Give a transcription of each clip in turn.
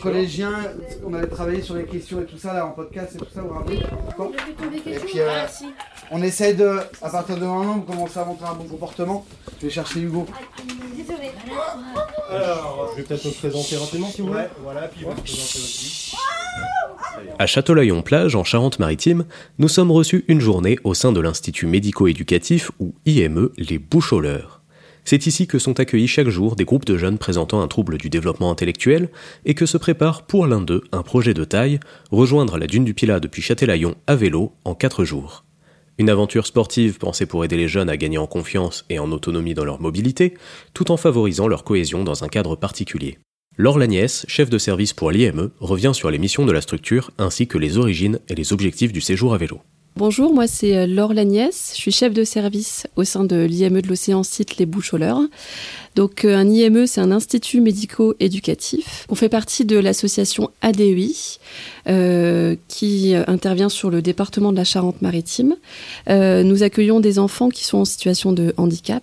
Les collégiens, on avait travaillé sur les questions et tout ça là en podcast et tout ça, vous vous rappelez Et puis euh, on essaye de, à partir de maintenant, vous commencez à montrer un bon comportement. Je vais chercher Hugo. Alors, je vais peut-être me présenter rapidement si vous voulez. Voilà, puis vous me présenter aussi. À Châtelaillon-Plage, en Charente-Maritime, nous sommes reçus une journée au sein de l'Institut médico-éducatif ou IME Les Boucholeurs. C'est ici que sont accueillis chaque jour des groupes de jeunes présentant un trouble du développement intellectuel et que se prépare pour l'un d'eux un projet de taille, rejoindre la dune du Pilat depuis Châtelaillon à vélo en 4 jours. Une aventure sportive pensée pour aider les jeunes à gagner en confiance et en autonomie dans leur mobilité, tout en favorisant leur cohésion dans un cadre particulier. Laure Lagnès, chef de service pour l'IME, revient sur les missions de la structure ainsi que les origines et les objectifs du séjour à vélo. Bonjour, moi c'est euh, Laure Lagnès, je suis chef de service au sein de l'IME de l'océan site Les Boucholeurs. Donc euh, un IME, c'est un institut médico-éducatif. On fait partie de l'association ADEI euh, qui intervient sur le département de la Charente-Maritime. Nous accueillons des enfants qui sont en situation de handicap.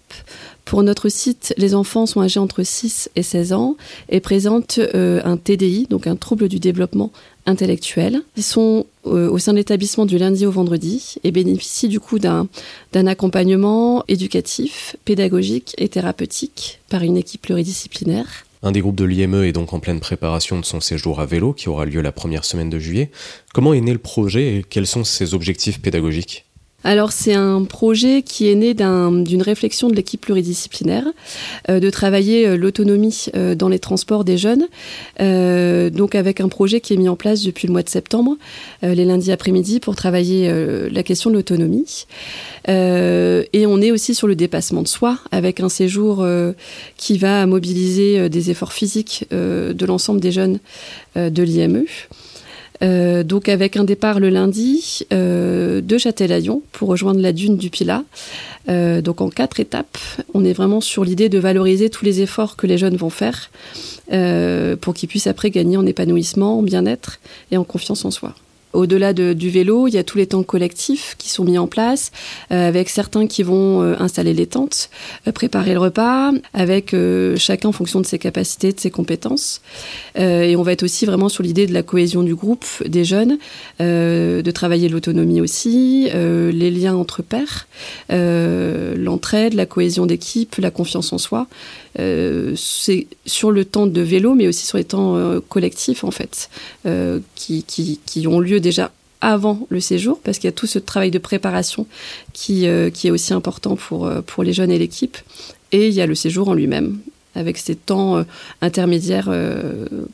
Pour notre site, les enfants sont âgés entre 6 et 16 ans et présentent un TDI, donc un trouble du développement intellectuel. Ils sont euh, au sein de l'établissement du lundi au vendredi et bénéficient du coup d'un accompagnement éducatif, pédagogique et thérapeutique par une équipe pluridisciplinaire. Un des groupes de l'IME est donc en pleine préparation de son séjour à vélo qui aura lieu la première semaine de juillet. Comment est né le projet et quels sont ses objectifs pédagogiques? Alors c'est un projet qui est né d'un- d'une réflexion de l'équipe pluridisciplinaire, euh, de travailler euh, l'autonomie euh, dans les transports des jeunes, donc avec un projet qui est mis en place depuis le mois de septembre, les lundis après-midi, pour travailler la question de l'autonomie. Et on est aussi sur le dépassement de soi, avec un séjour qui va mobiliser des efforts physiques de l'ensemble des jeunes de l'IME. Euh, donc avec un départ le lundi euh, de Châtelaillon pour rejoindre la dune du Pilat. Euh, donc en quatre étapes, on est vraiment sur l'idée de valoriser tous les efforts que les jeunes vont faire euh, pour qu'ils puissent après gagner en épanouissement, en bien-être et en confiance en soi. Au-delà de- du vélo, il y a tous les temps collectifs qui sont mis en place, euh, avec certains qui vont euh, installer les tentes, euh, préparer le repas, avec chacun en fonction de ses capacités, de ses compétences. Et on va être aussi vraiment sur l'idée de la cohésion du groupe, des jeunes, de travailler l'autonomie aussi, les liens entre pairs, l'entraide, la cohésion d'équipe, la confiance en soi. Euh, c'est sur le temps de vélo, mais aussi sur les temps euh, collectifs, en fait, euh, qui, qui, ont lieu déjà avant le séjour, parce qu'il y a tout ce travail de préparation qui, qui est aussi important pour, pour les jeunes et l'équipe. Et il y a le séjour en lui-même, avec ces temps intermédiaires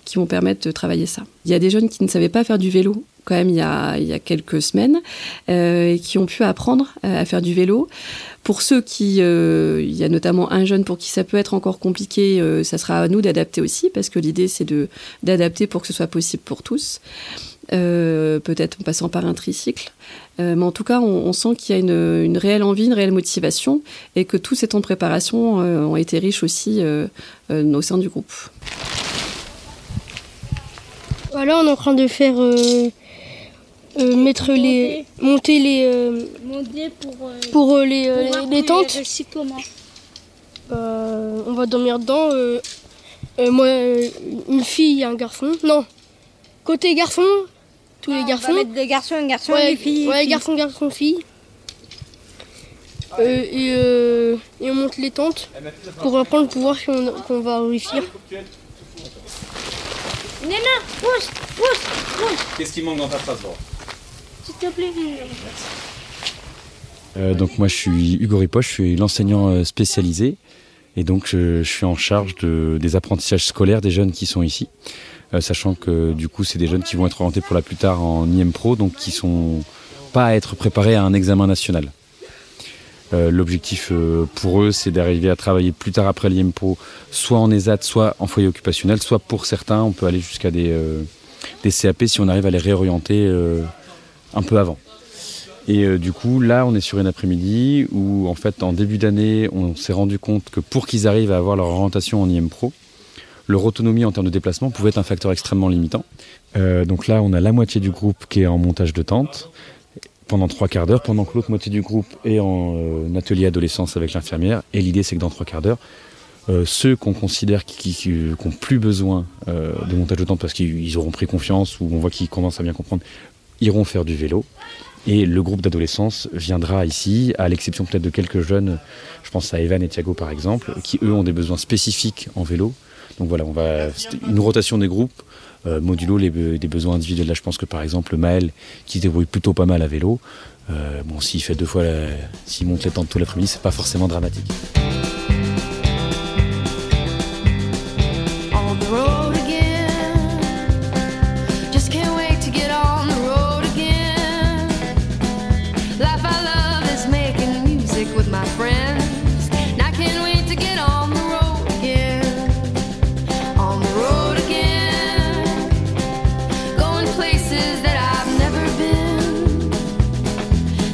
qui vont permettre de travailler ça. Il y a des jeunes qui ne savaient pas faire du vélo quand même il y a, il y a quelques semaines et qui ont pu apprendre à faire du vélo. Pour ceux qui, euh, il y a notamment un jeune pour qui ça peut être encore compliqué, euh, ça sera à nous d'adapter aussi parce que l'idée c'est de d'adapter pour que ce soit possible pour tous. Euh, peut-être en passant par un tricycle. Euh, mais en tout cas, on, on sent qu'il y a une, une réelle envie, une réelle motivation et que tous ces temps de préparation euh, ont été riches aussi euh, euh, au sein du groupe. Voilà, on est en train de faire euh, mettre les monter les euh, Monter pour, euh, pour euh, les, pour les, tentes. Euh, on va dormir dedans. euh, euh, moi, euh, une fille et un garçon. Non, côté garçon, tous les garçons. On va mettre deux garçons, un garçon ouais, et des filles. ouais, filles. garçon, garçon, fille. Euh, et, euh, et on monte les tentes pour apprendre pour voir si on- qu'on va réussir. Néna, pousse, pousse, pousse, Qu'est-ce qui manque dans ta phrase, s'il te plaît. Euh, donc moi je suis Hugo Ripoche, je suis l'enseignant euh, spécialisé Et donc, je, suis en charge de, des apprentissages scolaires des jeunes qui sont ici, euh, sachant que du coup, c'est des jeunes qui vont être orientés pour la plus tard en IM Pro, donc qui sont pas à être préparés à un examen national. L'objectif pour eux, c'est d'arriver à travailler plus tard après l'IM Pro, soit en ESAT, soit en foyer occupationnel, soit pour certains, on peut aller jusqu'à des CAP si on arrive à les réorienter un peu avant. Et euh, du coup, là, on est sur une après-midi où, en fait, en début d'année, on s'est rendu compte que pour qu'ils arrivent à avoir leur orientation en IM Pro, leur autonomie en termes de déplacement pouvait être un facteur extrêmement limitant. Euh, donc là, on a la moitié du groupe qui est en montage de tente pendant trois quarts d'heure, pendant que l'autre moitié du groupe est en euh, atelier adolescence avec l'infirmière. Et l'idée, c'est que dans trois quarts d'heure, ceux qu'on considère qui n'ont plus besoin de montage de tente parce qu'ils auront pris confiance ou on voit qu'ils commencent à bien comprendre, iront faire du vélo. Et le groupe d'adolescence viendra ici, à l'exception peut-être de quelques jeunes, je pense à Evan et Thiago par exemple, qui eux ont des besoins spécifiques en vélo. Donc voilà, on va une rotation des groupes, euh, modulo les, des besoins individuels. Là, je pense que par exemple Maël, qui se débrouille plutôt pas mal à vélo, euh, bon, s'il fait deux fois, s'il monte les temps tout l'après-midi, c'est pas forcément dramatique.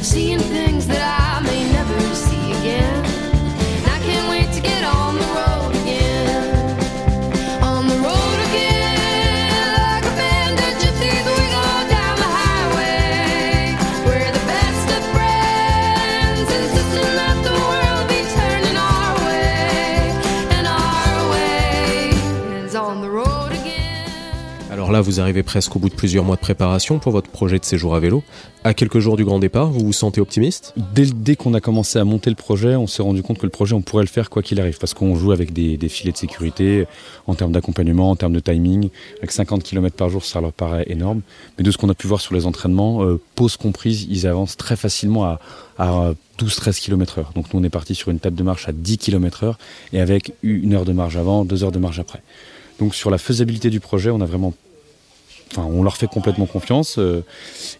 seeing things that I vous arrivez presque au bout de plusieurs mois de préparation pour votre projet de séjour à vélo. À quelques jours du grand départ, vous vous sentez optimiste? Dès, qu'on a commencé à monter le projet, on s'est rendu compte que le projet, on pourrait le faire quoi qu'il arrive, parce qu'on joue avec des, filets de sécurité en termes d'accompagnement, en termes de timing. Avec 50 km par jour, ça leur paraît énorme. Mais de ce qu'on a pu voir sur les entraînements, euh, pause comprise, ils avancent très facilement à, à 12-13 km heure. Donc nous, on est parti sur une table de marche à 10 km heure et avec une heure de marge avant, deux heures de marge après. Donc sur la faisabilité du projet, on a vraiment on leur fait complètement confiance. Euh,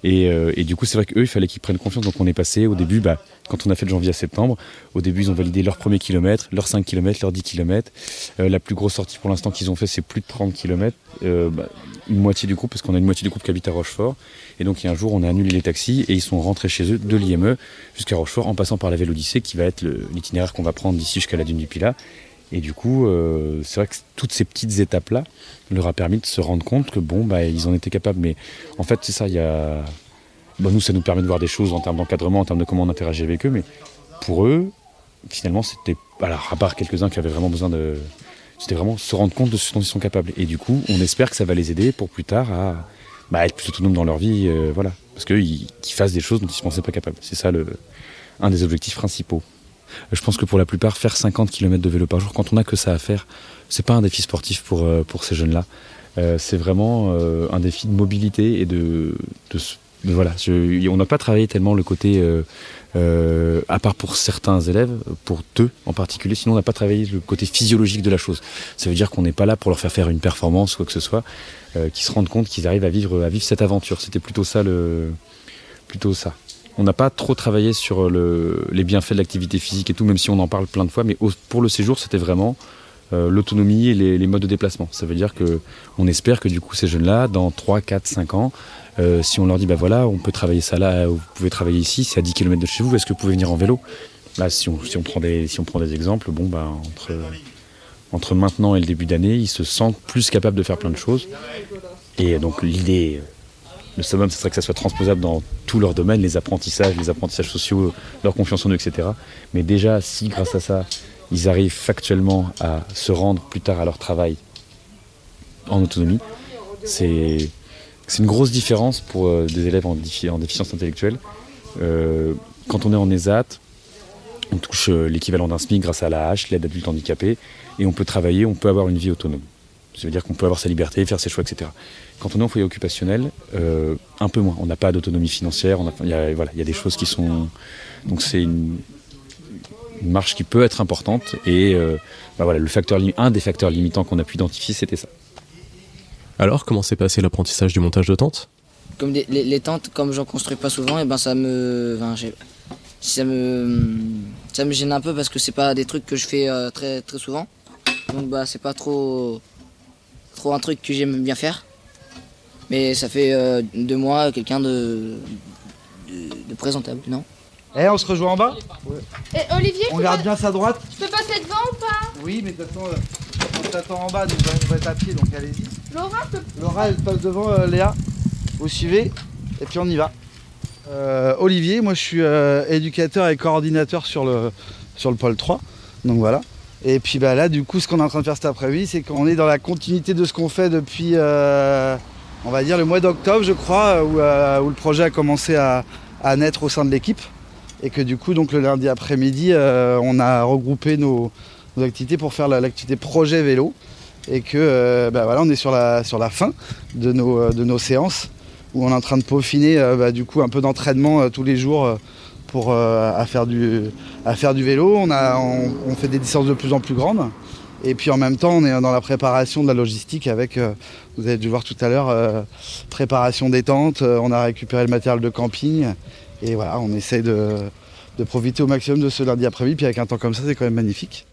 euh, et, du coup, c'est vrai qu'eux, il fallait qu'ils prennent confiance. Donc, on est passé au début, bah, quand on a fait de janvier à septembre, au début, ils ont validé leur premier kilomètre, leurs 5 km, leurs 10 km. Euh, la plus grosse sortie pour l'instant qu'ils ont fait, c'est plus de 30 km. Bah, une moitié du groupe, parce qu'on a une moitié du groupe qui habite à Rochefort. Et donc, il y a un jour, on a annulé les taxis et ils sont rentrés chez eux de l'IME jusqu'à Rochefort en passant par la Vélodyssée, qui va être l'itinéraire qu'on va prendre d'ici jusqu'à la dune du Pilat. Et du coup, euh, c'est vrai que toutes ces petites étapes-là leur a permis de se rendre compte que bon, bah, ils en étaient capables. Mais en fait, c'est ça. Bon, nous, ça nous permet de voir des choses en termes d'encadrement, en termes de comment on interagit avec eux, mais pour eux, finalement, c'était. À part quelques-uns qui avaient vraiment besoin de. C'était vraiment se rendre compte de ce dont ils sont capables. Et du coup, on espère que ça va les aider pour plus tard à bah, être plus autonomes dans leur vie, euh, voilà. Parce qu'ils fassent des choses dont ils ne se pensaient pas capables. C'est ça le, un des objectifs principaux. Je pense que pour la plupart, faire 50 km de vélo par jour, quand on n'a que ça à faire, c'est pas un défi sportif pour, euh, pour ces jeunes-là. Euh, c'est vraiment euh, un défi de mobilité et de, voilà. on n'a pas travaillé tellement le côté, à part pour certains élèves, pour deux en particulier, sinon on n'a pas travaillé le côté physiologique de la chose. Ça veut dire qu'on n'est pas là pour leur faire faire une performance quoi que ce soit, qu'ils se rendent compte qu'ils arrivent à vivre, à vivre cette aventure. C'était plutôt ça le, plutôt ça on n'a pas trop travaillé sur les bienfaits de l'activité physique et tout, même si on en parle plein de fois, mais pour le séjour, c'était vraiment euh, l'autonomie et les, modes de déplacement. Ça veut dire que on espère que du coup ces jeunes-là, dans 3, 4, 5 ans, euh, si on leur dit bah voilà, on peut travailler ça là, vous pouvez travailler ici, c'est à 10 km de chez vous, est-ce que vous pouvez venir en vélo? Là, si on, prend des, si on prend des exemples, bon bah entre, entre maintenant et le début d'année, ils se sentent plus capables de faire plein de choses. Et donc l'idée le summum, ce serait que ça soit transposable dans tous leurs domaines, les apprentissages, les apprentissages sociaux, leur confiance en eux, etc. Mais déjà, si grâce à ça, ils arrivent factuellement à se rendre plus tard à leur travail en autonomie, c'est une grosse différence pour euh, des élèves en, déficience intellectuelle. Euh, quand on est en ESAT, on touche euh, l'équivalent d'un SMIC grâce à la l'aide adulte handicapé, et on peut travailler, on peut avoir une vie autonome. Ça veut dire qu'on peut avoir sa liberté, faire ses choix, etc. Quand on est en foyer occupationnel, euh, un peu moins. On n'a pas d'autonomie financière. Il y, a, voilà, y a des choses qui sont. Donc c'est une, une marche qui peut être importante. Et bah voilà, le facteur, un des facteurs limitants qu'on a pu identifier, c'était ça. Alors, comment s'est passé l'apprentissage du montage de tentes? Comme les, tentes, comme j'en construis pas souvent, et ben ça me, ça me, ça me gêne un peu parce que c'est pas des trucs que je fais très très souvent. Donc bah c'est pas trop, trop un truc que j'aime bien faire. Mais ça fait de moi quelqu'un de, de, présentable, non? Eh, on se rejoint en bas? Et Olivier, On garde bien sa droite Tu peux passer devant ou pas? Oui, mais de toute façon, euh, on t'attend en bas, donc on va être à pied, donc allez-y. Laura, peut... Laura, elle passe devant euh, Léa. Vous suivez, et puis on y va. Euh, Olivier, moi je suis éducateur et coordinateur sur le, sur le pôle 3. Donc voilà. Et puis bah, là, du coup, ce qu'on est en train de faire cet après-midi, c'est qu'on est dans la continuité de ce qu'on fait depuis on va dire le mois d'octobre, je crois, où, euh, le projet a commencé à, naître au sein de l'équipe. Et que du coup, donc le lundi après-midi, euh, on a regroupé nos, activités pour faire l'activité projet vélo. Et que euh, bah voilà, on est sur la, fin de nos, de nos séances où on est en train de peaufiner bah, du coup un peu d'entraînement tous les jours pour à, faire du, faire du vélo. On, a, on fait des distances de plus en plus grandes. Et puis en même temps, on est dans la préparation de la logistique avec, euh, vous avez dû voir tout à l'heure, euh, préparation des tentes, euh, on a récupéré le matériel de camping. Et voilà, on essaie de, de profiter au maximum de ce lundi après-midi. Puis avec un temps comme ça, c'est quand même magnifique.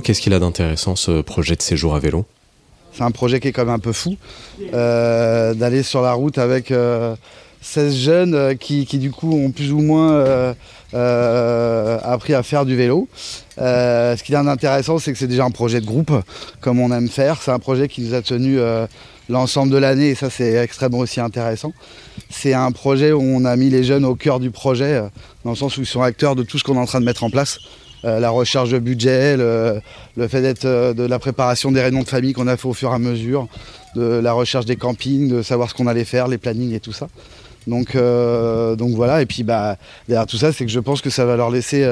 Qu'est-ce qu'il a d'intéressant ce projet de séjour à vélo? C'est un projet qui est quand même un peu fou, euh, d'aller sur la route avec 16 euh, jeunes euh, qui, du coup ont plus ou moins appris à faire du vélo. ce qui est intéressant, c'est que c'est déjà un projet de groupe, comme on aime faire. C'est un projet qui nous a tenu l'ensemble de l'année et ça c'est extrêmement aussi intéressant. C'est un projet où on a mis les jeunes au cœur du projet, dans le sens où ils sont acteurs de tout ce qu'on est en train de mettre en place. Euh, la recherche de budget, le, fait d'être euh, de la préparation des réunions de famille qu'on a fait au fur et à mesure, de la recherche des campings, de savoir ce qu'on allait faire, les plannings et tout ça. Donc, euh, donc voilà, et puis bah, derrière tout ça, c'est que je pense que ça va leur laisser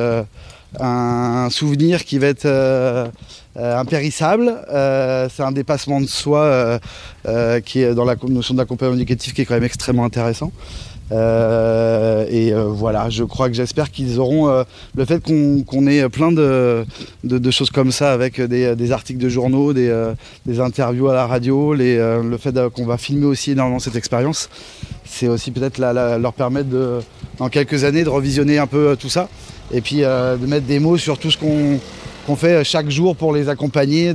un souvenir qui va être impérissable. c'est un dépassement de soi qui est dans la notion d'accompagnement éducatif qui est quand même extrêmement intéressant. Euh, et euh, voilà, je crois que j'espère qu'ils auront euh, le fait qu'on ait plein de, choses comme ça avec des, articles de journaux, des, interviews à la radio, le fait qu'on va filmer aussi énormément cette expérience. C'est aussi peut-être leur permettre de, dans quelques années de revisionner un peu tout ça et puis de mettre des mots sur tout ce qu'on qu'on fait chaque jour pour les accompagner,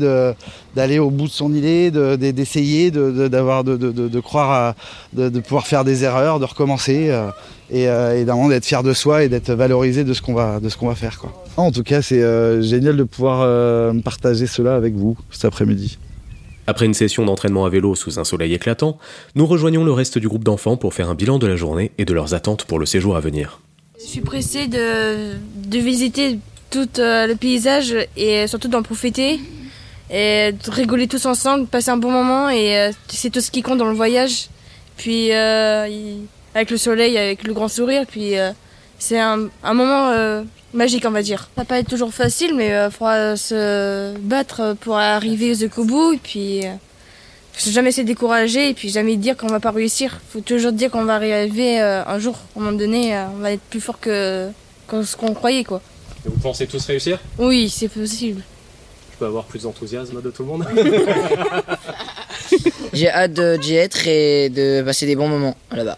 d'aller au bout de son idée, d'essayer, de, d'avoir, de, croire, de, pouvoir faire des erreurs, de recommencer euh, et, euh, d'être fier de soi et d'être valorisé de ce qu'on va, de ce qu'on va faire. Quoi. En tout cas, c'est euh, génial de pouvoir partager cela avec vous cet après-midi. Après une session d'entraînement à vélo sous un soleil éclatant, nous rejoignons le reste du groupe d'enfants pour faire un bilan de la journée et de leurs attentes pour le séjour à venir. Je suis pressée de, de visiter tout euh, le paysage et surtout d'en profiter et de rigoler tous ensemble, passer un bon moment et euh, c'est tout ce qui compte dans le voyage. Puis euh, avec le soleil, avec le grand sourire, puis c'est un, moment magique on va dire. Ça va pas être toujours facile mais il faudra se battre pour arriver au bout et puis jamais se décourager et puis jamais dire qu'on va pas réussir. Faut toujours dire qu'on va arriver un jour, à un moment donné, on va être plus fort que, que ce qu'on croyait quoi vous pensez tous réussir Oui, c'est possible. Je peux avoir plus d'enthousiasme de tout le monde J'ai hâte d'y être et de passer des bons moments là-bas.